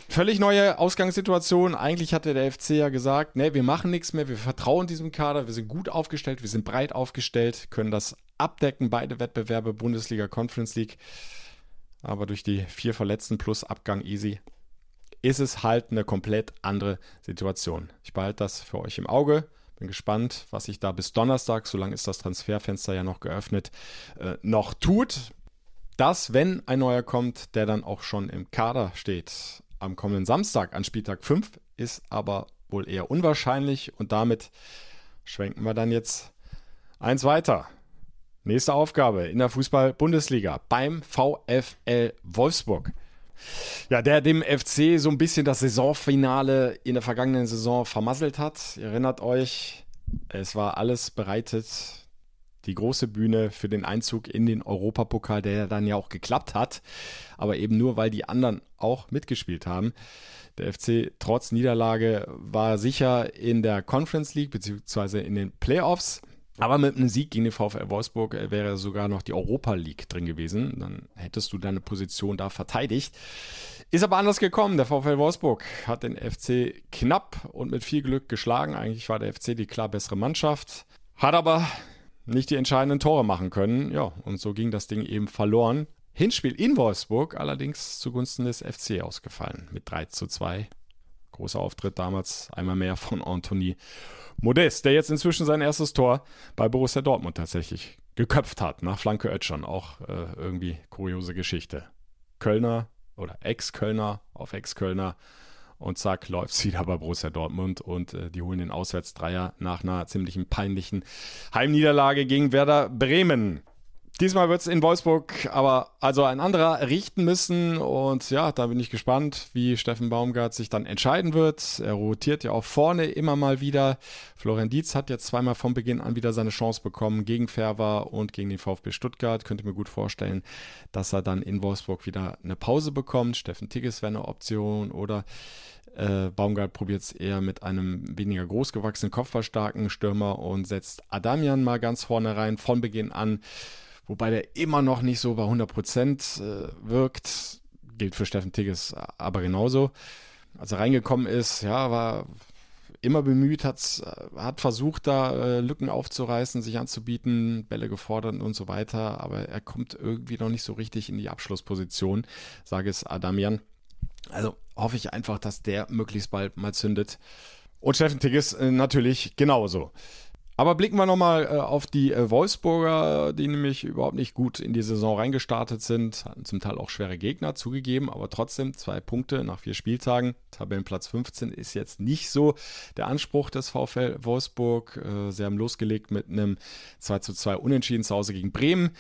Völlig neue Ausgangssituation. Eigentlich hatte der FC ja gesagt, ne, wir machen nichts mehr, wir vertrauen diesem Kader, wir sind gut aufgestellt, wir sind breit aufgestellt, können das abdecken, beide Wettbewerbe, Bundesliga, Conference League. Aber durch die vier Verletzten plus Abgang easy ist es halt eine komplett andere Situation. Ich behalte das für euch im Auge. Bin gespannt, was sich da bis Donnerstag, solange ist das Transferfenster ja noch geöffnet, äh, noch tut. Dass, wenn ein neuer kommt, der dann auch schon im Kader steht, am kommenden Samstag an Spieltag 5, ist aber wohl eher unwahrscheinlich und damit schwenken wir dann jetzt eins weiter. Nächste Aufgabe in der Fußball-Bundesliga beim VfL Wolfsburg. Ja, der dem FC so ein bisschen das Saisonfinale in der vergangenen Saison vermasselt hat. Ihr erinnert euch, Es war alles bereitet, die große Bühne für den Einzug in den Europapokal, der dann ja auch geklappt hat, aber eben nur, weil die anderen auch mitgespielt haben. Der FC trotz Niederlage war sicher in der Conference League beziehungsweise in den Playoffs. Aber mit einem Sieg gegen den VfL Wolfsburg äh, wäre sogar noch die Europa League drin gewesen. Dann hättest du deine Position da verteidigt. Ist aber anders gekommen. Der VfL Wolfsburg hat den FC knapp und mit viel Glück geschlagen. Eigentlich war der FC die klar bessere Mannschaft. Hat aber nicht die entscheidenden Tore machen können. Ja, und so ging das Ding eben verloren. Hinspiel in Wolfsburg allerdings zugunsten des FC ausgefallen mit 3 zu 2. Großer Auftritt damals einmal mehr von Anthony Modest, der jetzt inzwischen sein erstes Tor bei Borussia Dortmund tatsächlich geköpft hat, nach Flanke Ötschern. Auch äh, irgendwie kuriose Geschichte. Kölner oder Ex-Kölner auf Ex-Kölner und zack, läuft es wieder bei Borussia Dortmund und äh, die holen den Auswärtsdreier nach einer ziemlichen peinlichen Heimniederlage gegen Werder Bremen. Diesmal wird es in Wolfsburg aber also ein anderer richten müssen. Und ja, da bin ich gespannt, wie Steffen Baumgart sich dann entscheiden wird. Er rotiert ja auch vorne immer mal wieder. Florian Dietz hat jetzt zweimal von Beginn an wieder seine Chance bekommen gegen Ferver und gegen den VfB Stuttgart. Könnte mir gut vorstellen, dass er dann in Wolfsburg wieder eine Pause bekommt. Steffen Tigges wäre eine Option oder äh, Baumgart probiert es eher mit einem weniger großgewachsenen, kopfballstarken Stürmer und setzt Adamian mal ganz vorne rein von Beginn an wobei der immer noch nicht so bei 100 Prozent äh, wirkt. Gilt für Steffen Tigges aber genauso. Als er reingekommen ist, ja, war immer bemüht, hat, hat versucht, da äh, Lücken aufzureißen, sich anzubieten, Bälle gefordert und so weiter, aber er kommt irgendwie noch nicht so richtig in die Abschlussposition, sage es Adamian. Also hoffe ich einfach, dass der möglichst bald mal zündet. Und Steffen Tigges äh, natürlich genauso. Aber blicken wir nochmal äh, auf die äh, Wolfsburger, die nämlich überhaupt nicht gut in die Saison reingestartet sind. Hatten zum Teil auch schwere Gegner zugegeben, aber trotzdem zwei Punkte nach vier Spieltagen. Tabellenplatz 15 ist jetzt nicht so der Anspruch des VfL Wolfsburg. Äh, sie haben losgelegt mit einem 2 zu 2 Unentschieden zu Hause gegen Bremen.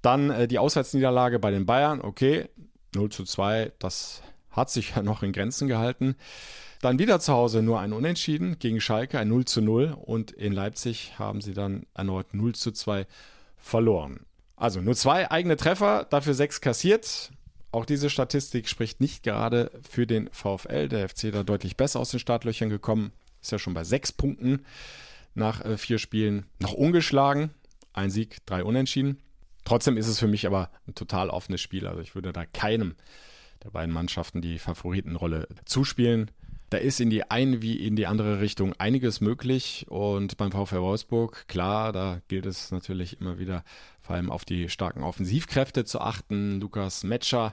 Dann äh, die Auswärtsniederlage bei den Bayern. Okay, 0 zu 2, das hat sich ja noch in Grenzen gehalten. Dann wieder zu Hause nur ein Unentschieden gegen Schalke, ein 0 zu 0. Und in Leipzig haben sie dann erneut 0 zu 2 verloren. Also nur zwei eigene Treffer, dafür sechs kassiert. Auch diese Statistik spricht nicht gerade für den VfL. Der FC da deutlich besser aus den Startlöchern gekommen. Ist ja schon bei sechs Punkten nach äh, vier Spielen noch ungeschlagen. Ein Sieg, drei Unentschieden. Trotzdem ist es für mich aber ein total offenes Spiel. Also ich würde da keinem der beiden Mannschaften die Favoritenrolle zuspielen. Da ist in die eine wie in die andere Richtung einiges möglich. Und beim VfL Wolfsburg, klar, da gilt es natürlich immer wieder vor allem auf die starken Offensivkräfte zu achten. Lukas Metscher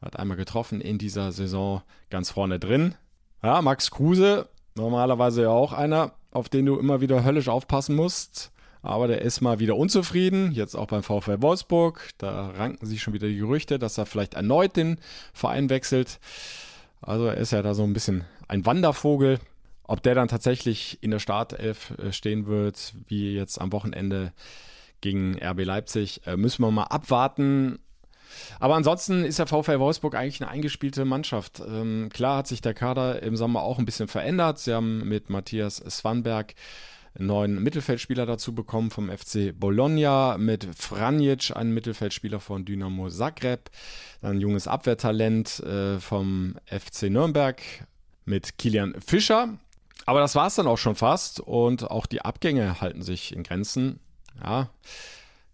hat einmal getroffen in dieser Saison ganz vorne drin. Ja, Max Kruse, normalerweise ja auch einer, auf den du immer wieder höllisch aufpassen musst. Aber der ist mal wieder unzufrieden, jetzt auch beim VfL Wolfsburg. Da ranken sich schon wieder die Gerüchte, dass er vielleicht erneut den Verein wechselt. Also er ist ja da so ein bisschen ein Wandervogel. Ob der dann tatsächlich in der Startelf äh, stehen wird, wie jetzt am Wochenende gegen RB Leipzig, äh, müssen wir mal abwarten. Aber ansonsten ist der VfL Wolfsburg eigentlich eine eingespielte Mannschaft. Ähm, klar hat sich der Kader im Sommer auch ein bisschen verändert. Sie haben mit Matthias Swanberg einen neuen Mittelfeldspieler dazu bekommen vom FC Bologna, mit Franjic, einen Mittelfeldspieler von Dynamo Zagreb, dann ein junges Abwehrtalent äh, vom FC Nürnberg, mit Kilian Fischer. Aber das war es dann auch schon fast und auch die Abgänge halten sich in Grenzen. Ja,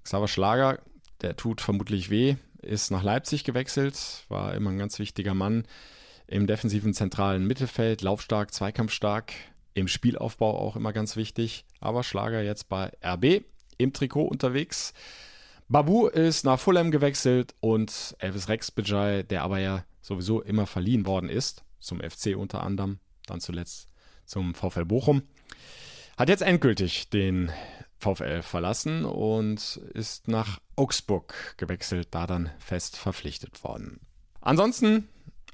Xaver Schlager, der tut vermutlich weh, ist nach Leipzig gewechselt, war immer ein ganz wichtiger Mann im defensiven zentralen Mittelfeld, laufstark, zweikampfstark, im Spielaufbau auch immer ganz wichtig. Aber Schlager jetzt bei RB im Trikot unterwegs. Babu ist nach Fulham gewechselt und Elvis Rex Bejai, der aber ja sowieso immer verliehen worden ist, zum FC unter anderem, dann zuletzt zum VfL Bochum. Hat jetzt endgültig den VfL verlassen und ist nach Augsburg gewechselt, da dann fest verpflichtet worden. Ansonsten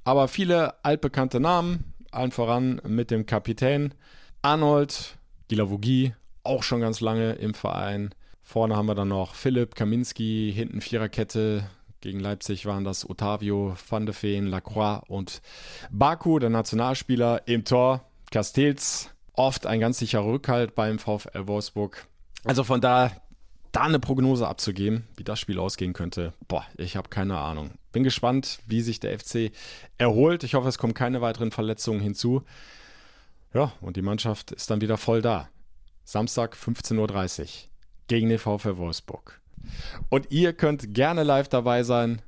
aber viele altbekannte Namen, allen voran mit dem Kapitän Arnold Gilavogi, auch schon ganz lange im Verein. Vorne haben wir dann noch Philipp Kaminski, hinten Viererkette, gegen Leipzig waren das Otavio, Van de Feen, Lacroix und Baku, der Nationalspieler im Tor. Castells, oft ein ganz sicherer Rückhalt beim VfL Wolfsburg. Also von da, da eine Prognose abzugeben, wie das Spiel ausgehen könnte, boah, ich habe keine Ahnung. Bin gespannt, wie sich der FC erholt. Ich hoffe, es kommen keine weiteren Verletzungen hinzu. Ja, und die Mannschaft ist dann wieder voll da. Samstag 15.30 Uhr gegen den VfL Wolfsburg. Und ihr könnt gerne live dabei sein.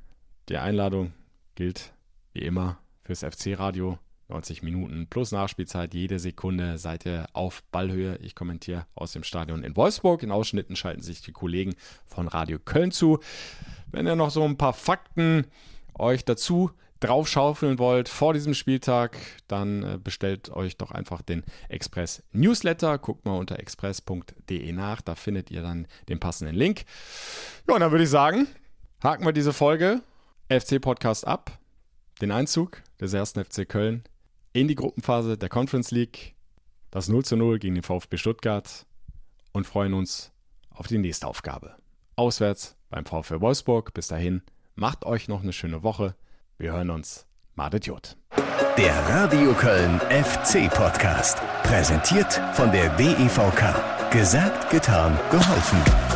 Die Einladung gilt wie immer fürs FC-Radio. 90 Minuten plus Nachspielzeit, jede Sekunde seid ihr auf Ballhöhe. Ich kommentiere aus dem Stadion in Wolfsburg. In Ausschnitten schalten sich die Kollegen von Radio Köln zu. Wenn ihr noch so ein paar Fakten euch dazu draufschaufeln wollt vor diesem Spieltag, dann äh, bestellt euch doch einfach den Express Newsletter. Guckt mal unter express.de nach, da findet ihr dann den passenden Link. Ja, und dann würde ich sagen, haken wir diese Folge FC Podcast ab. Den Einzug des ersten FC Köln in die Gruppenphase der Conference League, das 0 zu 0 gegen den VfB Stuttgart und freuen uns auf die nächste Aufgabe. Auswärts beim VfB Wolfsburg. Bis dahin, macht euch noch eine schöne Woche. Wir hören uns. Madet Jod. Der Radio Köln FC Podcast. Präsentiert von der DEVK. Gesagt, getan, geholfen.